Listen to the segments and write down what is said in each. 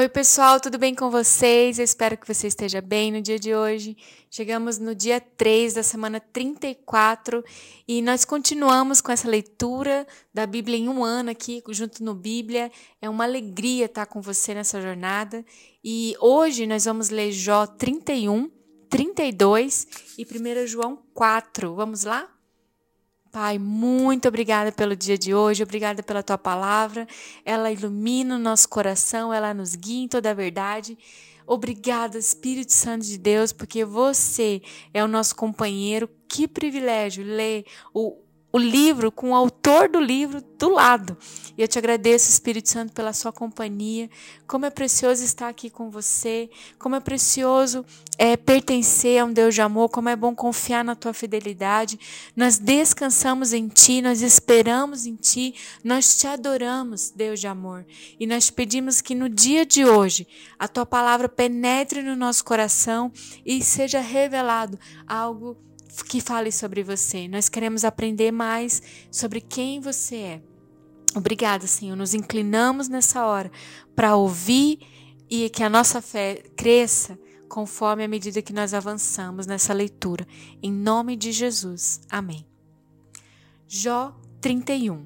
Oi, pessoal, tudo bem com vocês? Eu espero que você esteja bem no dia de hoje. Chegamos no dia 3 da semana 34 e nós continuamos com essa leitura da Bíblia em um ano aqui, junto no Bíblia. É uma alegria estar com você nessa jornada. E hoje nós vamos ler Jó 31, 32 e 1 João 4. Vamos lá? Pai, muito obrigada pelo dia de hoje, obrigada pela tua palavra. Ela ilumina o nosso coração, ela nos guia em toda a verdade. Obrigada, Espírito Santo de Deus, porque você é o nosso companheiro. Que privilégio ler o o livro com o autor do livro do lado. E eu te agradeço, Espírito Santo, pela sua companhia. Como é precioso estar aqui com você. Como é precioso é, pertencer a um Deus de amor. Como é bom confiar na tua fidelidade. Nós descansamos em ti, nós esperamos em ti, nós te adoramos, Deus de amor. E nós te pedimos que no dia de hoje a tua palavra penetre no nosso coração e seja revelado algo que fale sobre você. Nós queremos aprender mais sobre quem você é. Obrigada, Senhor. Nos inclinamos nessa hora para ouvir e que a nossa fé cresça conforme a medida que nós avançamos nessa leitura. Em nome de Jesus. Amém. Jó 31.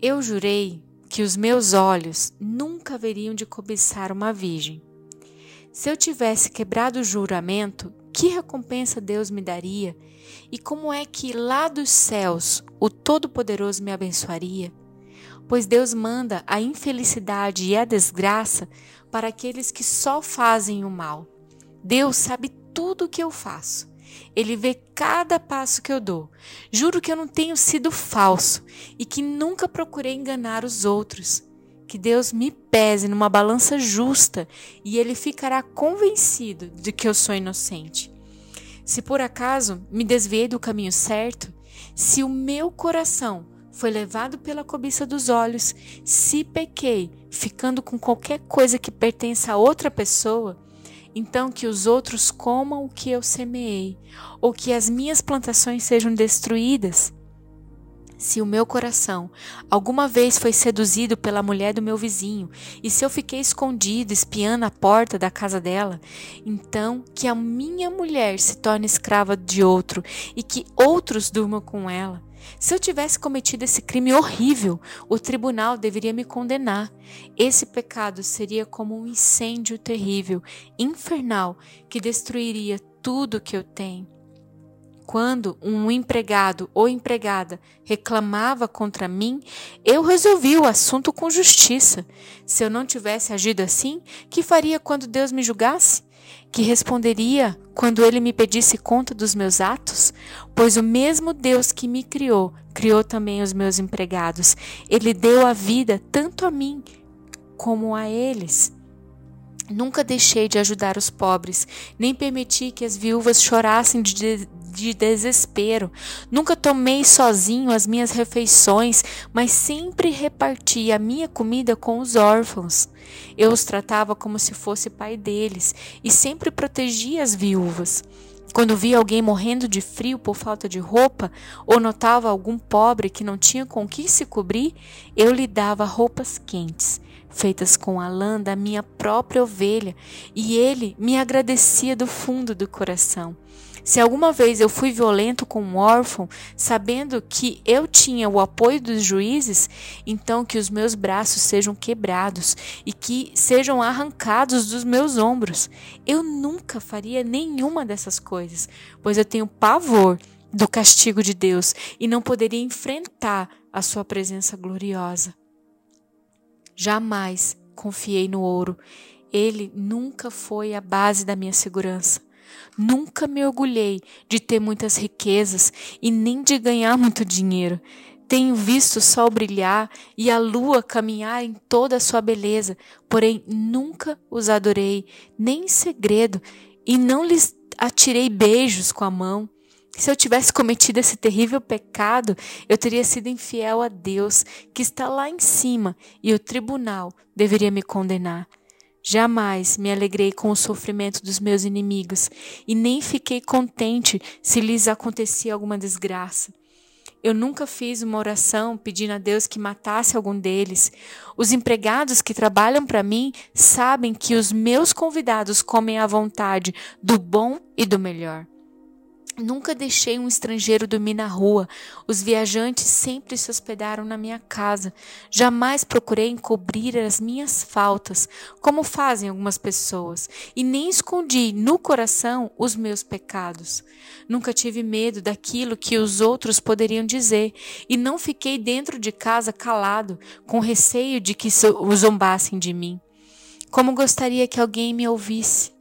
Eu jurei que os meus olhos nunca haveriam de cobiçar uma virgem. Se eu tivesse quebrado o juramento, que recompensa Deus me daria? E como é que lá dos céus o Todo-Poderoso me abençoaria? Pois Deus manda a infelicidade e a desgraça para aqueles que só fazem o mal. Deus sabe tudo o que eu faço. Ele vê cada passo que eu dou. Juro que eu não tenho sido falso e que nunca procurei enganar os outros. Que Deus me pese numa balança justa e ele ficará convencido de que eu sou inocente. Se por acaso me desviei do caminho certo, se o meu coração foi levado pela cobiça dos olhos, se pequei, ficando com qualquer coisa que pertença a outra pessoa, então que os outros comam o que eu semeei, ou que as minhas plantações sejam destruídas. Se o meu coração alguma vez foi seduzido pela mulher do meu vizinho, e se eu fiquei escondido espiando a porta da casa dela, então que a minha mulher se torne escrava de outro e que outros durmam com ela. Se eu tivesse cometido esse crime horrível, o tribunal deveria me condenar. Esse pecado seria como um incêndio terrível, infernal, que destruiria tudo que eu tenho. Quando um empregado ou empregada reclamava contra mim, eu resolvi o assunto com justiça. Se eu não tivesse agido assim, que faria quando Deus me julgasse? Que responderia quando ele me pedisse conta dos meus atos? Pois o mesmo Deus que me criou, criou também os meus empregados. Ele deu a vida tanto a mim como a eles. Nunca deixei de ajudar os pobres, nem permiti que as viúvas chorassem de, de desespero. Nunca tomei sozinho as minhas refeições, mas sempre reparti a minha comida com os órfãos. Eu os tratava como se fosse pai deles e sempre protegia as viúvas. Quando via alguém morrendo de frio por falta de roupa, ou notava algum pobre que não tinha com que se cobrir, eu lhe dava roupas quentes, feitas com a lã da minha própria ovelha, e ele me agradecia do fundo do coração. Se alguma vez eu fui violento com um órfão, sabendo que eu tinha o apoio dos juízes, então que os meus braços sejam quebrados e que sejam arrancados dos meus ombros. Eu nunca faria nenhuma dessas coisas, pois eu tenho pavor do castigo de Deus e não poderia enfrentar a sua presença gloriosa. Jamais confiei no ouro. Ele nunca foi a base da minha segurança. Nunca me orgulhei de ter muitas riquezas e nem de ganhar muito dinheiro. Tenho visto o sol brilhar e a lua caminhar em toda a sua beleza, porém nunca os adorei, nem em segredo, e não lhes atirei beijos com a mão. Se eu tivesse cometido esse terrível pecado, eu teria sido infiel a Deus, que está lá em cima, e o tribunal deveria me condenar. Jamais me alegrei com o sofrimento dos meus inimigos, e nem fiquei contente se lhes acontecia alguma desgraça. Eu nunca fiz uma oração pedindo a Deus que matasse algum deles. Os empregados que trabalham para mim sabem que os meus convidados comem à vontade do bom e do melhor. Nunca deixei um estrangeiro dormir na rua. Os viajantes sempre se hospedaram na minha casa. Jamais procurei encobrir as minhas faltas, como fazem algumas pessoas, e nem escondi no coração os meus pecados. Nunca tive medo daquilo que os outros poderiam dizer, e não fiquei dentro de casa calado, com receio de que zombassem de mim. Como gostaria que alguém me ouvisse.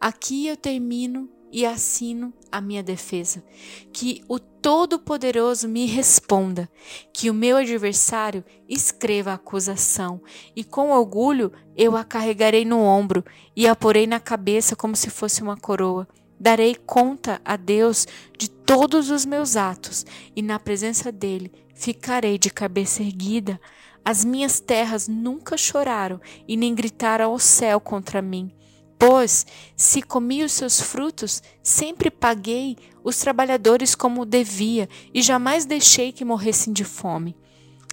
Aqui eu termino e assino a minha defesa. Que o Todo-Poderoso me responda, que o meu adversário escreva a acusação, e com orgulho eu a carregarei no ombro e a porei na cabeça como se fosse uma coroa. Darei conta a Deus de todos os meus atos, e na presença dele ficarei de cabeça erguida. As minhas terras nunca choraram e nem gritaram ao céu contra mim. Pois, se comi os seus frutos, sempre paguei os trabalhadores como devia e jamais deixei que morressem de fome.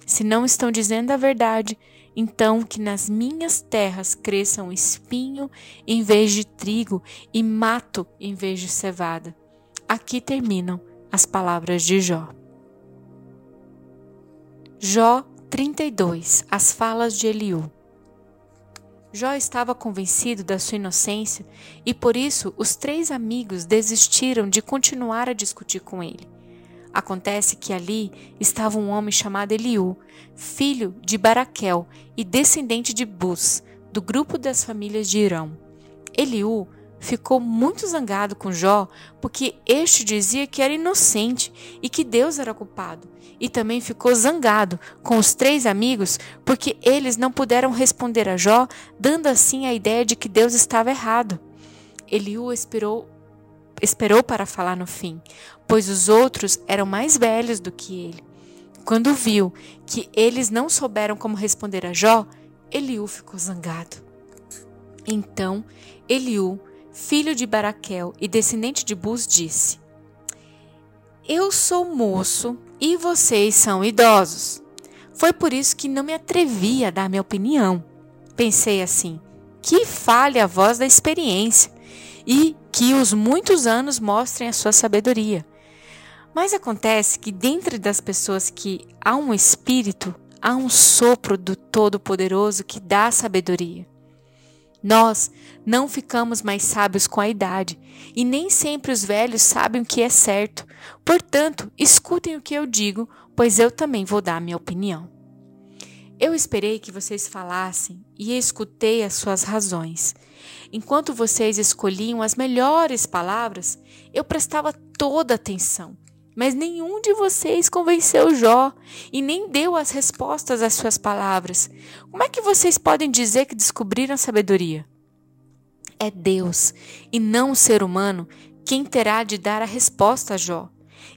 Se não estão dizendo a verdade, então que nas minhas terras cresçam espinho em vez de trigo e mato em vez de cevada. Aqui terminam as palavras de Jó. Jó 32 As falas de Eliú. Jó estava convencido da sua inocência e por isso os três amigos desistiram de continuar a discutir com ele. Acontece que ali estava um homem chamado Eliú, filho de Baraquel e descendente de Bus, do grupo das famílias de Irão. Eliú ficou muito zangado com Jó porque este dizia que era inocente e que Deus era culpado. E também ficou zangado com os três amigos porque eles não puderam responder a Jó, dando assim a ideia de que Deus estava errado. Eliú esperou, esperou para falar no fim, pois os outros eram mais velhos do que ele. Quando viu que eles não souberam como responder a Jó, Eliú ficou zangado. Então, Eliú filho de Baraquel e descendente de Bus, disse: Eu sou moço e vocês são idosos. Foi por isso que não me atrevi a dar minha opinião. Pensei assim: que fale a voz da experiência e que os muitos anos mostrem a sua sabedoria. Mas acontece que dentre das pessoas que há um espírito, há um sopro do Todo-Poderoso que dá sabedoria. Nós não ficamos mais sábios com a idade, e nem sempre os velhos sabem o que é certo. Portanto, escutem o que eu digo, pois eu também vou dar minha opinião. Eu esperei que vocês falassem e escutei as suas razões. Enquanto vocês escolhiam as melhores palavras, eu prestava toda atenção. Mas nenhum de vocês convenceu Jó e nem deu as respostas às suas palavras. Como é que vocês podem dizer que descobriram sabedoria? É Deus e não o ser humano quem terá de dar a resposta a Jó.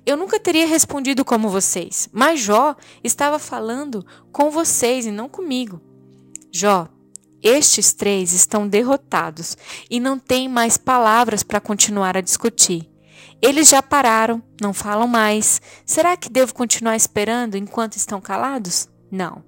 Eu nunca teria respondido como vocês, mas Jó estava falando com vocês e não comigo. Jó, estes três estão derrotados e não têm mais palavras para continuar a discutir. Eles já pararam, não falam mais. Será que devo continuar esperando enquanto estão calados? Não.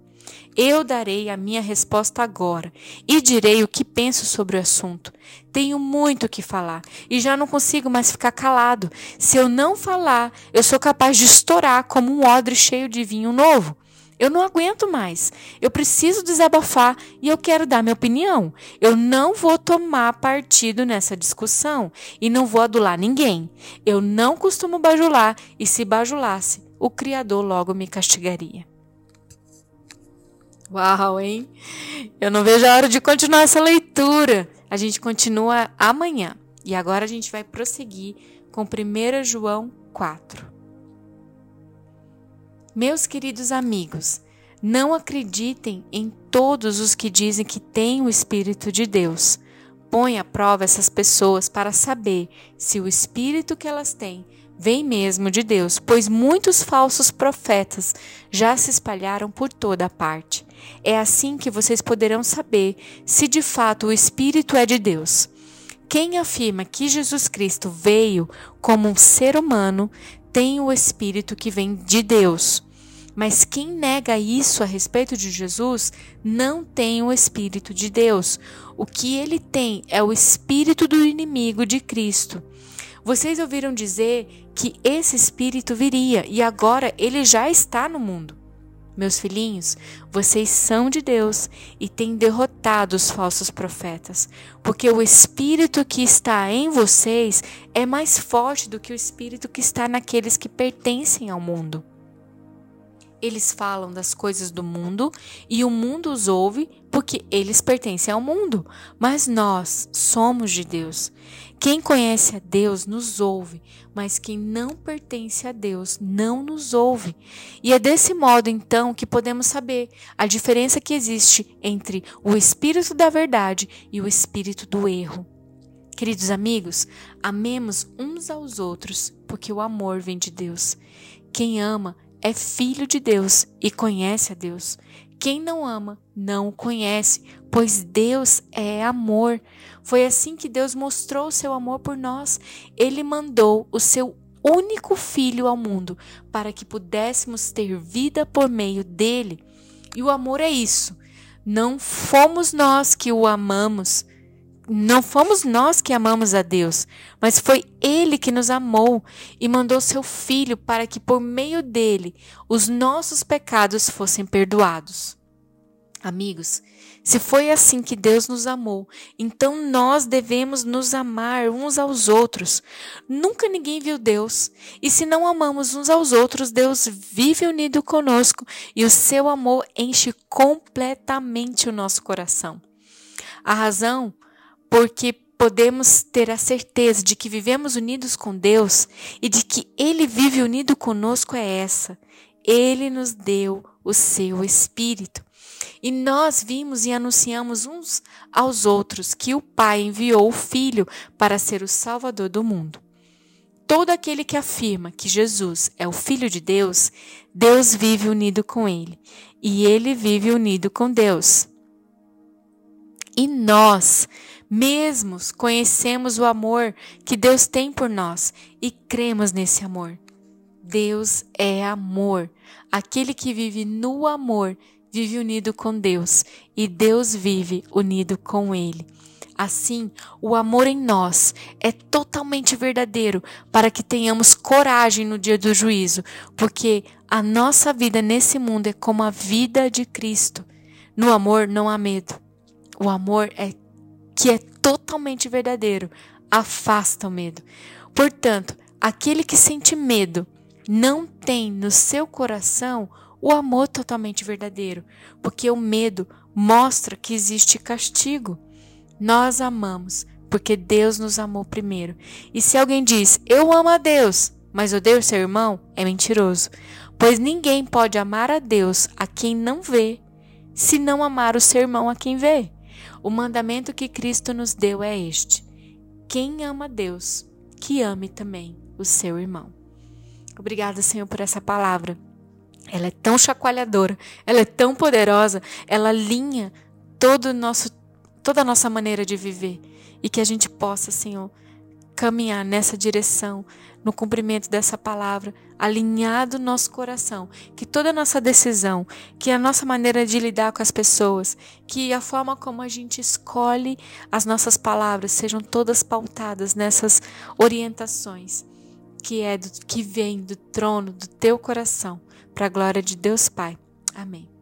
Eu darei a minha resposta agora e direi o que penso sobre o assunto. Tenho muito o que falar e já não consigo mais ficar calado. Se eu não falar, eu sou capaz de estourar como um odre cheio de vinho novo. Eu não aguento mais. Eu preciso desabafar e eu quero dar minha opinião. Eu não vou tomar partido nessa discussão e não vou adular ninguém. Eu não costumo bajular e se bajulasse, o Criador logo me castigaria. Uau, hein? Eu não vejo a hora de continuar essa leitura. A gente continua amanhã. E agora a gente vai prosseguir com 1 João 4. Meus queridos amigos, não acreditem em todos os que dizem que têm o Espírito de Deus. Põe à prova essas pessoas para saber se o Espírito que elas têm vem mesmo de Deus, pois muitos falsos profetas já se espalharam por toda a parte. É assim que vocês poderão saber se de fato o Espírito é de Deus. Quem afirma que Jesus Cristo veio como um ser humano tem o Espírito que vem de Deus. Mas quem nega isso a respeito de Jesus não tem o Espírito de Deus. O que ele tem é o espírito do inimigo de Cristo. Vocês ouviram dizer que esse espírito viria e agora ele já está no mundo. Meus filhinhos, vocês são de Deus e têm derrotado os falsos profetas, porque o espírito que está em vocês é mais forte do que o espírito que está naqueles que pertencem ao mundo. Eles falam das coisas do mundo e o mundo os ouve porque eles pertencem ao mundo, mas nós somos de Deus. Quem conhece a Deus nos ouve, mas quem não pertence a Deus não nos ouve. E é desse modo, então, que podemos saber a diferença que existe entre o espírito da verdade e o espírito do erro. Queridos amigos, amemos uns aos outros, porque o amor vem de Deus. Quem ama é filho de Deus e conhece a Deus. Quem não ama, não o conhece, pois Deus é amor. Foi assim que Deus mostrou o seu amor por nós. Ele mandou o seu único filho ao mundo para que pudéssemos ter vida por meio dele. E o amor é isso. Não fomos nós que o amamos, não fomos nós que amamos a Deus, mas foi Ele que nos amou e mandou seu Filho para que, por meio dele, os nossos pecados fossem perdoados. Amigos, se foi assim que Deus nos amou, então nós devemos nos amar uns aos outros. Nunca ninguém viu Deus, e se não amamos uns aos outros, Deus vive unido conosco e o seu amor enche completamente o nosso coração. A razão porque podemos ter a certeza de que vivemos unidos com Deus e de que Ele vive unido conosco é essa. Ele nos deu o seu Espírito. E nós vimos e anunciamos uns aos outros que o Pai enviou o Filho para ser o Salvador do mundo. Todo aquele que afirma que Jesus é o Filho de Deus, Deus vive unido com ele, e ele vive unido com Deus. E nós mesmos conhecemos o amor que Deus tem por nós e cremos nesse amor. Deus é amor. Aquele que vive no amor vive unido com Deus e Deus vive unido com ele. Assim, o amor em nós é totalmente verdadeiro para que tenhamos coragem no dia do juízo, porque a nossa vida nesse mundo é como a vida de Cristo. No amor não há medo. O amor é que é totalmente verdadeiro, afasta o medo. Portanto, aquele que sente medo não tem no seu coração o amor totalmente verdadeiro, porque o medo mostra que existe castigo. Nós amamos porque Deus nos amou primeiro. E se alguém diz, eu amo a Deus, mas odeio seu irmão, é mentiroso. Pois ninguém pode amar a Deus a quem não vê, se não amar o seu irmão a quem vê. O mandamento que Cristo nos deu é este: quem ama Deus, que ame também o seu irmão. Obrigada, Senhor, por essa palavra. Ela é tão chacoalhadora, ela é tão poderosa, ela alinha todo nosso, toda a nossa maneira de viver e que a gente possa, Senhor, caminhar nessa direção, no cumprimento dessa palavra, alinhado nosso coração, que toda a nossa decisão, que a nossa maneira de lidar com as pessoas, que a forma como a gente escolhe as nossas palavras sejam todas pautadas nessas orientações que é do, que vem do trono do teu coração, para a glória de Deus Pai. Amém.